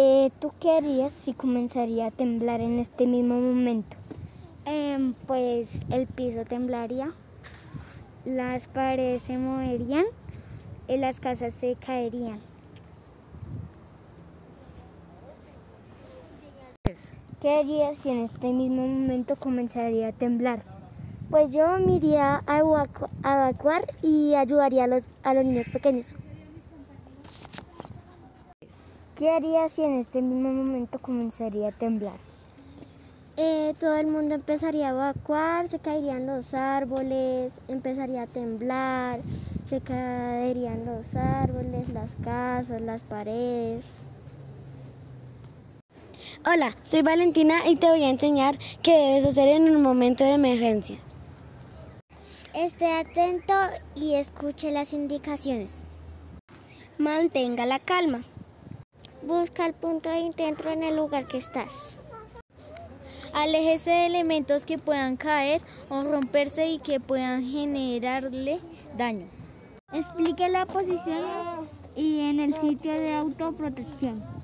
Eh, ¿Tú qué harías si comenzaría a temblar en este mismo momento? Em, pues el piso temblaría, las paredes se moverían y las casas se caerían. ¿Qué harías si en este mismo momento comenzaría a temblar? Pues yo me iría a, evacu- a evacuar y ayudaría a los, a los niños pequeños. ¿Qué harías si en este mismo momento comenzaría a temblar? Eh, todo el mundo empezaría a evacuar, se caerían los árboles, empezaría a temblar, se caerían los árboles, las casas, las paredes. Hola, soy Valentina y te voy a enseñar qué debes hacer en un momento de emergencia. Esté atento y escuche las indicaciones. Mantenga la calma. Busca el punto de encuentro en el lugar que estás. Aléjese de elementos que puedan caer o romperse y que puedan generarle daño. Explique la posición y en el sitio de autoprotección.